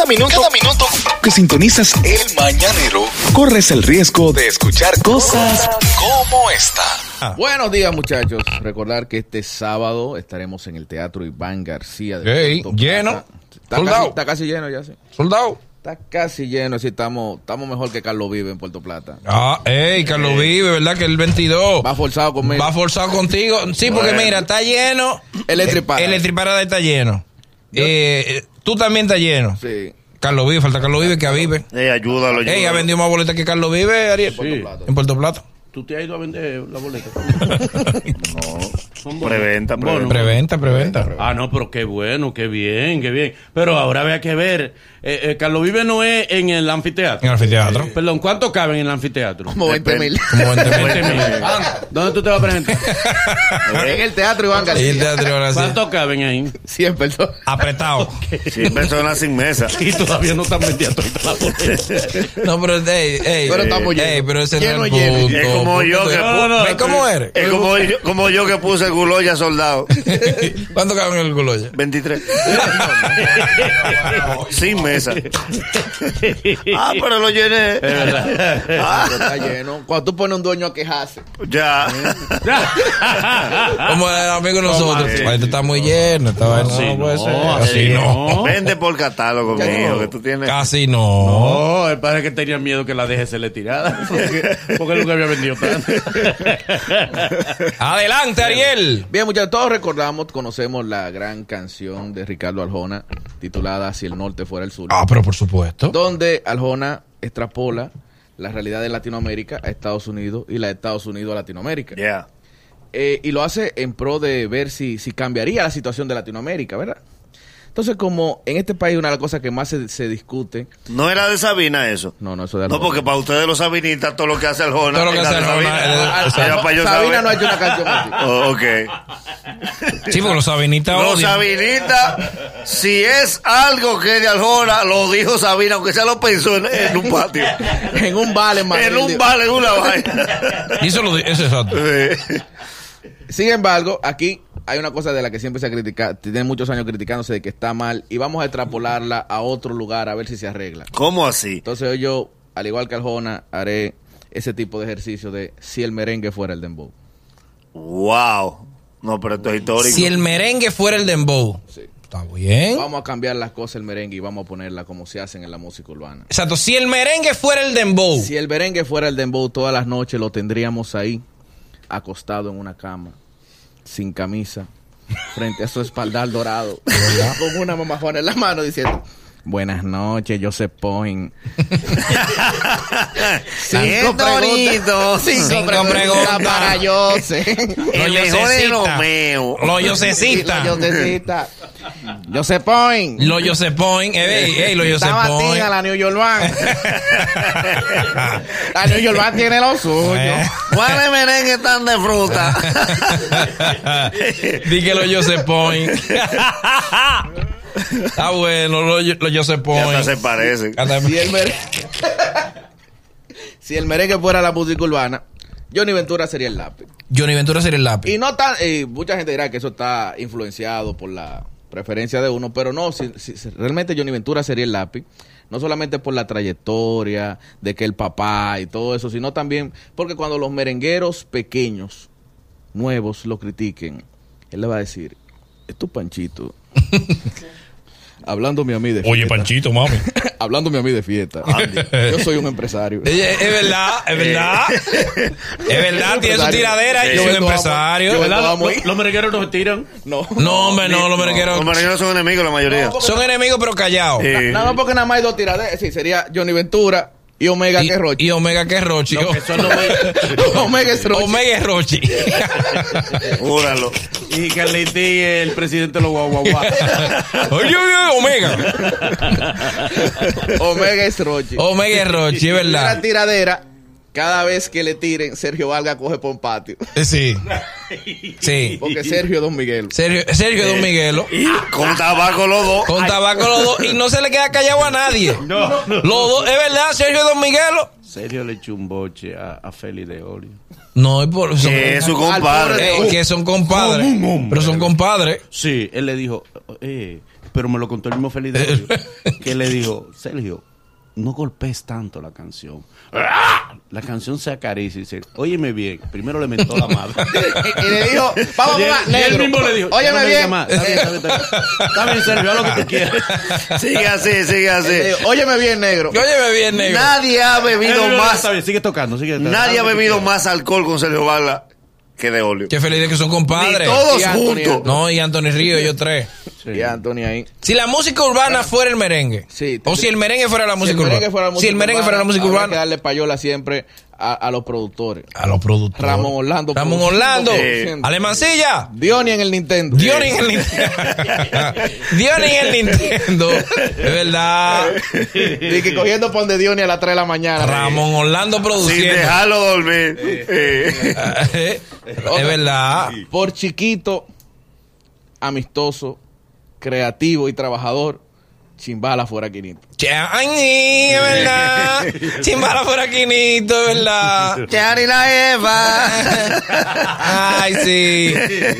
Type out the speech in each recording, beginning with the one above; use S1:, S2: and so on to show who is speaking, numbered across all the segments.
S1: Cada minuto, cada minuto que sintonizas el mañanero, corres el riesgo de escuchar cosas como esta.
S2: Buenos días, muchachos. Recordar que este sábado estaremos en el Teatro Iván García de
S3: Ey,
S2: Puerto
S3: lleno.
S2: Plata. Está
S3: Sold
S2: casi, está casi lleno ya, sí.
S3: Soldado.
S2: Está casi lleno, sí, estamos, estamos mejor que Carlos Vive en Puerto Plata.
S3: Ah, ey, Carlos Vive, ¿verdad? Que el 22
S2: Va forzado conmigo.
S3: va forzado contigo. Sí, porque mira, está lleno.
S2: Electriparada.
S3: El Electriparada está lleno. Eh, eh, tú también estás lleno.
S2: Sí.
S3: Carlos Vive, falta Carlos Vive que a Vive.
S4: Ey, ayúdalo,
S3: Ey, ha
S4: ayúdalo.
S3: vendido más boletas que Carlos Vive, Ariel.
S2: Puerto Plata.
S3: En Puerto Plata.
S5: ¿Tú te has ido a vender la boleta? Son bonos.
S4: Preventa, preventa.
S3: Preventa, preventa.
S5: Ah, no, pero qué bueno, qué bien, qué bien. Pero ahora había que ver. Eh, eh, Carlos Vive no es en el anfiteatro.
S3: En el anfiteatro.
S5: Perdón, ¿cuánto caben en el anfiteatro?
S2: Como 20 mil.
S3: Como 20 mil.
S5: 20 mil. ¿Dónde tú te vas a presentar?
S2: en el Teatro Iván
S3: Y el
S2: García.
S3: teatro ahora sí.
S5: ¿Cuánto caben ahí?
S2: 100 personas.
S3: Apretado.
S4: Cien personas sin mesa.
S5: Y todavía no están boleta.
S3: No, pero, ey, ey.
S2: Pero estamos
S3: ey,
S2: llenos.
S3: pero ese no es el punto.
S4: Es como yo que pu-
S5: no,
S3: ¿Ves cómo eres?
S4: Es como yo, como yo que puse el guloya soldado.
S3: ¿Cuánto caben en el Guloya?
S4: 23. sin mesa. Ah, pero lo llené. Ah,
S2: Pero está lleno. Cuando tú pones un dueño a quejarse.
S4: ya.
S3: Como el amigo de nosotros. Esto está muy lleno. Esta vaina
S5: Así
S3: no puede
S5: no,
S3: ser.
S5: así
S3: no.
S5: no.
S4: Vende por catálogo,
S2: Ya
S4: mío,
S2: no.
S4: que tú tienes.
S3: Casi no.
S5: Oh, el padre que tenía miedo que la deje se le tirara. Porque, porque nunca había vendido tanto.
S3: Adelante, Ariel.
S2: Bien, muchachos, todos recordamos, conocemos la gran canción de Ricardo Arjona titulada Si el norte fuera el sur.
S3: Ah, pero por supuesto.
S2: donde Arjona extrapola la realidad de Latinoamérica a Estados Unidos y la de Estados Unidos a Latinoamérica.
S4: Ya.
S2: Eh, y lo hace en pro de ver si, si cambiaría la situación de Latinoamérica, ¿verdad? Entonces, como en este país una de las cosas que más se, se discute,
S4: No era de Sabina eso.
S2: no, no, eso de
S4: No, porque para ustedes los sabinistas, todo lo que hace Arjona.
S3: Todo lo que
S4: es
S3: hace
S4: de
S3: Arjona,
S4: Sabina.
S2: no ha hecho una canción así.
S4: Oh, ok.
S3: Sí, porque los sabinitas
S4: Los
S3: odian.
S4: sabinistas, si es algo que es de Arjona, lo dijo Sabina, aunque se lo pensó en, en un patio.
S2: en un vale, Madrid.
S4: en un vale, en una vaina.
S3: Y eso lo eso es exacto.
S4: Sí.
S2: Sin embargo, aquí hay una cosa de la que siempre se ha criticado, tiene muchos años criticándose de que está mal y vamos a extrapolarla a otro lugar a ver si se arregla.
S4: ¿Cómo así?
S2: Entonces hoy yo, al igual que Arjona, haré ese tipo de ejercicio de si el merengue fuera el dembow.
S4: Wow. No, pero esto es histórico.
S3: Si el merengue fuera el dembow.
S2: Sí.
S3: Está bien.
S2: Vamos a cambiar las cosas el merengue y vamos a ponerla como se hacen en la música urbana.
S3: Exacto. Si el merengue fuera el dembow.
S2: Si el merengue fuera el dembow, todas las noches lo tendríamos ahí, acostado en una cama, sin camisa, frente a su espaldar dorado, con una mamajona en la mano diciendo... Buenas noches, Joseph Point.
S4: Bien bonito.
S2: Cinco,
S3: Cinco
S2: preguntas,
S3: preguntas.
S2: para Joseph.
S4: El
S3: Lo
S4: mejor de. Romeo.
S3: Lo
S2: Y la
S3: Yosecita.
S2: Josecita. Joseph Point.
S3: Lo Joseph Point. Ey, ey, lo Joseph
S2: Estaba
S3: Point.
S2: la New York Band. la New York Band tiene lo suyo.
S3: Eh.
S4: ¿Cuáles merengue están de fruta?
S3: Di que lo Joseph Point. Está bueno, lo, lo Joseph
S4: Ya se parecen.
S2: Si el, merengue, si el merengue fuera la música urbana, Johnny Ventura sería el lápiz.
S3: Johnny Ventura sería el lápiz.
S2: Y no tan, y mucha gente dirá que eso está influenciado por la preferencia de uno, pero no, si, si- si realmente Johnny Ventura sería el lápiz, no solamente por la trayectoria, de que el papá y todo eso, sino también porque cuando los merengueros pequeños, nuevos, lo critiquen, él le va a decir, es tu panchito. Hablándome a mí de
S3: Oye,
S2: fiesta.
S3: Panchito, mami.
S2: Hablándome a mí de fiesta. Yo soy un empresario.
S3: Es, es verdad, es verdad. Es verdad, tiene su tiradera y
S2: Yo
S3: es un empresario.
S5: Los, merengueros no se tiran.
S2: No.
S3: No, hombre, no, los merengueros
S4: Los merengueros son enemigos la mayoría.
S3: son enemigos, pero callados.
S4: Sí.
S2: Nada más porque nada más hay dos tiraderas. Sí, sería Johnny Ventura y Omega
S3: Y,
S2: que es Rochi.
S3: y Omega que es Rochi.
S5: Son los
S2: Omega es Rochi.
S3: Omega es Rochi.
S4: Júralo.
S5: Y Carliti es el presidente de los guaguaguá.
S3: Oye, oye, Omega.
S2: Omega es Rochi.
S3: Omega es Rochi, es verdad.
S2: tiradera, cada vez que le tiren, Sergio Valga coge por un patio.
S3: Eh, Sí. Sí.
S2: Porque Sergio es Don Miguel.
S3: Sergio, Sergio Don Miguelo.
S4: Con tabaco los dos.
S3: Con tabaco los dos. Y no se le queda callado a nadie.
S5: No, no.
S3: Los dos, es verdad, Sergio Don Miguelo.
S5: Sergio le echó un boche a, a Feli de Olio.
S3: No, es por son,
S4: Que es su compadre.
S3: eh, que son compadres. Pero son compadres.
S5: Sí, él le dijo, eh, pero me lo contó el mismo Feliz de Odio, que le dijo, Sergio, no golpees tanto la canción. La canción se acaricia y dice, óyeme bien, primero le mentó la madre.
S2: y le dijo, vamos
S5: Y él-
S2: mamá,
S5: y él
S2: negro.
S5: mismo le dijo,
S2: Óyeme
S5: "No me
S2: bien.
S5: Está bien, está bien, está bien. Está bien, Sergio, haz lo que tú quieras.
S4: Sigue así, sigue así.
S2: dijo, Óyeme bien, negro.
S3: Óyeme bien, negro.
S4: Nadie ha bebido más,
S5: Está bien, sigue tocando, sigue tocando.
S4: nadie ha bebido más alcohol con Sergio Vargas que de óleo.
S3: Qué feliz de que son
S4: Ni
S3: compadres.
S4: todos juntos.
S3: No, y Anthony Río, ellos tres.
S5: Sí.
S2: Y Anthony ahí.
S3: Si la música urbana fuera el merengue.
S2: Sí,
S3: o si el merengue fuera la
S2: Si
S3: música
S2: el merengue
S3: urbana.
S2: fuera la
S3: si el merengue fuera la música
S2: que
S3: urbana.
S2: darle payola siempre a, a los productores.
S3: A los productores.
S2: Ramón Orlando.
S3: Ramón Orlando. Alemancilla.
S2: Diony en el Nintendo.
S3: Diony en el Nintendo. Diony en el Nintendo. Es verdad.
S2: Y que cogiendo pon de Diony a las 3 de la mañana.
S3: Ramón Orlando
S4: Sin
S3: produciendo.
S4: dejarlo dormir. Eh.
S3: es verdad.
S2: Por chiquito, amistoso, creativo y trabajador, chimbala fuera Quinito.
S3: Ay, es verdad. Chimbala por aquí, Nito, es verdad.
S4: Chari la Eva.
S3: Ay, sí.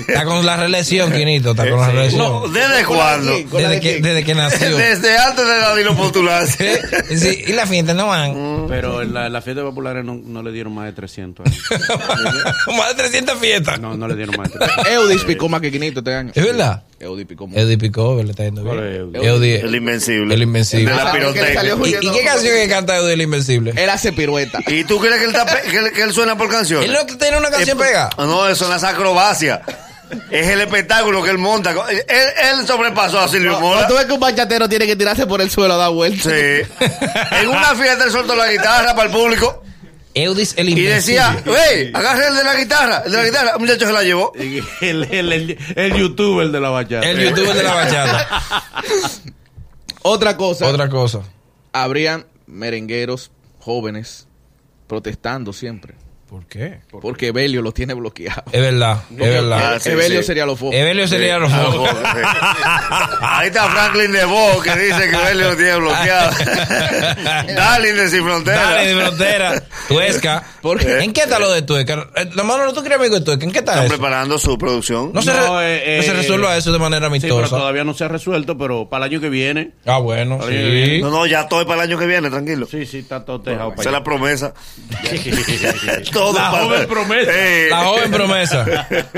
S3: Está con la reelección, Quinito. Está con la reelección.
S4: No, ¿Desde cuándo?
S3: Desde
S2: de
S3: que, desde que nació.
S4: Desde antes de la dinopostulación.
S3: Sí, y la fiesta no van.
S5: Pero en la, en la fiesta populares no, no le dieron más de 300. ahí.
S3: Más de 300 fiestas.
S5: No, no le dieron más de 300.
S2: Eudis picó más que Quinito este año.
S3: ¿Es verdad?
S2: Eudis picó.
S3: Eddie Picó, le está yendo
S5: ¿Cuál
S3: bien.
S4: El invencible.
S3: El invencible.
S4: De la
S2: Ah,
S4: pirotecnia.
S3: ¿Y, y qué canción que canta Eddie el Invencible?
S2: Él hace pirueta.
S4: ¿Y tú crees que él, está pe- que él, que él suena por canciones?
S3: ¿Él no tiene una canción pegada?
S4: No, eso no es acrobacia. Es el espectáculo que él monta. Él, él sobrepasó a Silvio Mora.
S2: Cuando tú ves que un bachatero tiene que tirarse por el suelo a dar vueltas.
S4: Sí. En una fiesta él soltó la guitarra para el público
S3: Eudis el
S4: y decía, wey, agarre el de la guitarra. El de la guitarra. Un muchacho se la llevó.
S5: El, el, el, el youtuber de la bachata.
S3: El youtuber de la bachata.
S2: Otra cosa,
S3: Otra cosa.
S2: habrían merengueros jóvenes protestando siempre.
S3: ¿Por qué?
S2: Porque Belio los tiene bloqueados.
S3: Es verdad, es verdad.
S4: Ah, sí,
S2: Evelio
S4: sí.
S2: sería los focos.
S3: Evelio sería los focos.
S4: joder, sí. Ahí está Franklin de Bo que dice que él lo tiene bloqueado. Darling de Sin Frontera.
S3: Dale, de frontera. Tuesca.
S2: ¿Por qué?
S3: ¿En qué está lo de Tuesca? Eh, La mano, ¿tú crees amigo de Tuesca? ¿En qué está
S4: Están
S3: eso?
S4: preparando su producción.
S3: No se,
S5: No, eh,
S3: no se
S5: eh,
S3: resuelva eso de manera
S5: Sí, pero
S3: amistosa.
S5: todavía no se ha resuelto, pero para el año que viene.
S3: ah, bueno,
S5: viene.
S3: sí.
S4: No, no, ya estoy para el año que viene, tranquilo.
S5: Sí, sí, está todo dejado
S4: Esa es la promesa. Todo
S5: La joven promesa.
S4: Eh,
S3: La joven promesa.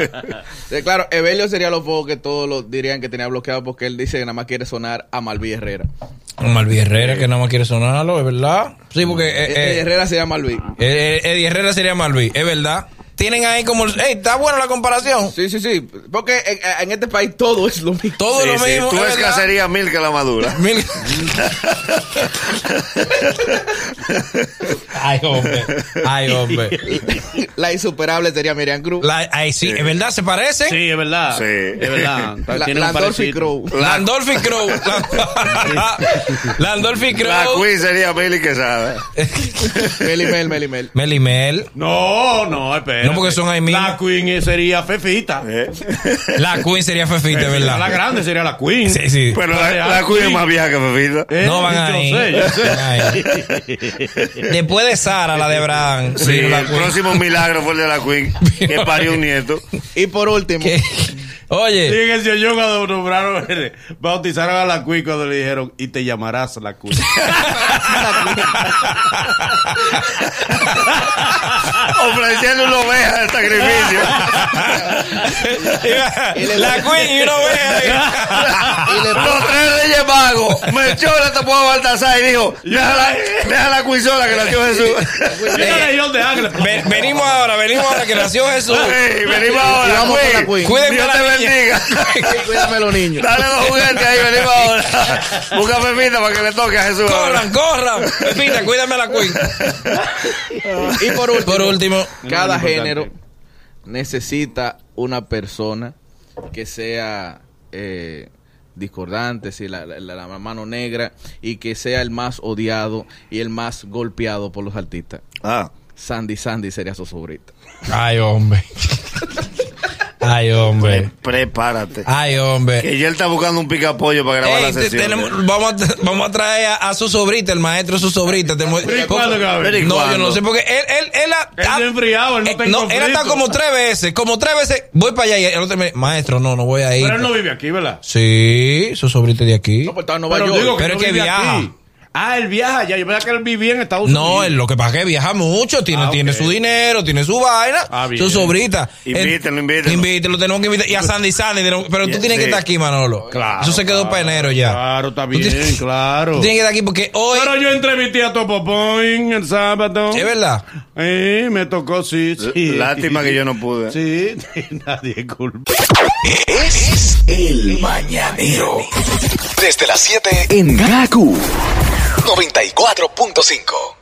S2: Sí, claro, Evelio sería los focos que todos los dirían que tenía bloqueado porque él dice que nada más quiere sonar a Malví Herrera.
S3: Malví Herrera, que nada más quiere sonarlo, ¿es verdad? Sí, porque eh,
S2: Eddie
S3: eh,
S2: Herrera se llama Malví.
S3: eh, Eddie Herrera sería Malví, es verdad. Tienen ahí como... Ey, está buena la comparación.
S2: Sí, sí, sí. Porque en, en este país todo es lo mismo.
S3: Todo
S4: sí,
S3: lo
S4: sí,
S3: mismo.
S4: Tú
S3: es
S4: cacería mil que la madura.
S3: Mil- Ay, hombre. Ay, hombre.
S2: La insuperable sería Miriam Cruz.
S3: La- ay, sí, es verdad, se parecen.
S5: Sí, es verdad.
S4: Sí.
S5: Es verdad.
S2: La-
S5: Tiene un
S2: Landolfi. Crow.
S3: Landolfi Crow. Landolfi
S4: La
S3: Crow.
S4: Queen sería Billy Quesada.
S2: Melimel, Melimel.
S3: Melimel.
S5: No, no, espera.
S3: No, porque son ahí mismo.
S5: La Queen eh, sería Fefita.
S4: Eh.
S3: La Queen sería Fefita,
S5: La
S3: ¿verdad?
S5: grande sería la Queen.
S3: Sí, sí.
S4: Pero la, la Queen es más vieja que Fefita.
S5: Eh,
S3: No van
S5: yo
S3: ahí.
S5: sé, yo sé.
S3: Van ahí. Después de Sara, la de Abraham.
S4: Sí,
S3: la
S4: el
S3: Queen.
S4: próximo milagro fue el de la Queen, que parió un nieto.
S2: Y por último,
S3: ¿Qué? Oye,
S5: Sí, en el yo cuando nombraron, bautizaron a la Queen cuando le dijeron, y te llamarás la Queen.
S4: Ofreciendo una oveja de sacrificio.
S3: la Queen y una oveja.
S2: y le
S4: Los tres reyes magos. Me echó la tapó a Baltasar y dijo: Déjala, déjala sola que nació Jesús.
S3: Ven- venimos ahora, venimos ahora que nació Jesús.
S4: Venimos ahora.
S3: Cuídenme la.
S4: Bendiga.
S2: cuídame a los niños.
S4: Dale los juguetes ahí, venimos ahora. Busca Pepita para que le toque a Jesús. ahora.
S3: Corran, corran. Pepita, cuídame a la Queen.
S2: Y por último,
S3: Por último,
S2: cada género necesita una persona que sea eh, discordante, la, la- la mano negra, y que sea el más odiado y el más golpeado por los artistas.
S4: Ah.
S2: Sandy Sandy sería su sobrita.
S3: Ay, hombre. Ay, hombre.
S4: Prepárate.
S3: Ay, hombre.
S4: Que ya él está buscando un pica pollo para grabar
S3: Ey,
S4: la
S3: te-
S4: sesión.
S3: tenemos- vamos, a, vamos a traer a, a su sobrita, el maestro su sobrita.
S5: ¿y
S3: No, yo no sé, porque él, él, él, ha-
S5: Él
S3: ha-
S5: está enfriado, él no
S3: eh,
S5: está
S3: no, él está como tres veces, como tres veces. Voy para allá y el otro me maestro, no, no voy a ir.
S5: Pero él no vive aquí, ¿verdad?
S3: Sí, su sobrita de aquí.
S2: No, pues estaba en Nueva
S5: Pero
S2: York.
S5: digo que
S3: Pero
S5: no
S3: es que
S5: vive
S3: viaja.
S5: aquí. Ah, él viaja ya. Yo pensaba que él vivía en Estados Unidos.
S3: No, él lo que pasa es que viaja mucho, tiene,
S5: Ah,
S3: tiene su dinero, tiene su vaina,
S5: Ah,
S3: su sobrita.
S4: Invítenlo,
S3: Él-
S4: invítenlo.
S3: Invítelo, tenemos que invitar. Y a Sandy Sandy, tenemos- pero tú tienes que
S4: sí.
S3: estar aquí, Manolo.
S5: Claro,
S3: Eso se quedó para enero ya.
S5: Claro, está
S3: Tú
S5: bien,
S3: tienes-
S5: claro.
S3: Tú tienes que estar aquí porque hoy.
S5: Pero yo entrevisté a Topopoin el sábado.
S3: Es verdad.
S5: Eh, me tocó, sí, sí.
S4: Lástima que yo no pude.
S5: Sí, nadie culpa.
S1: Es el mañanero. Desde las 7 en Gaku 94.5.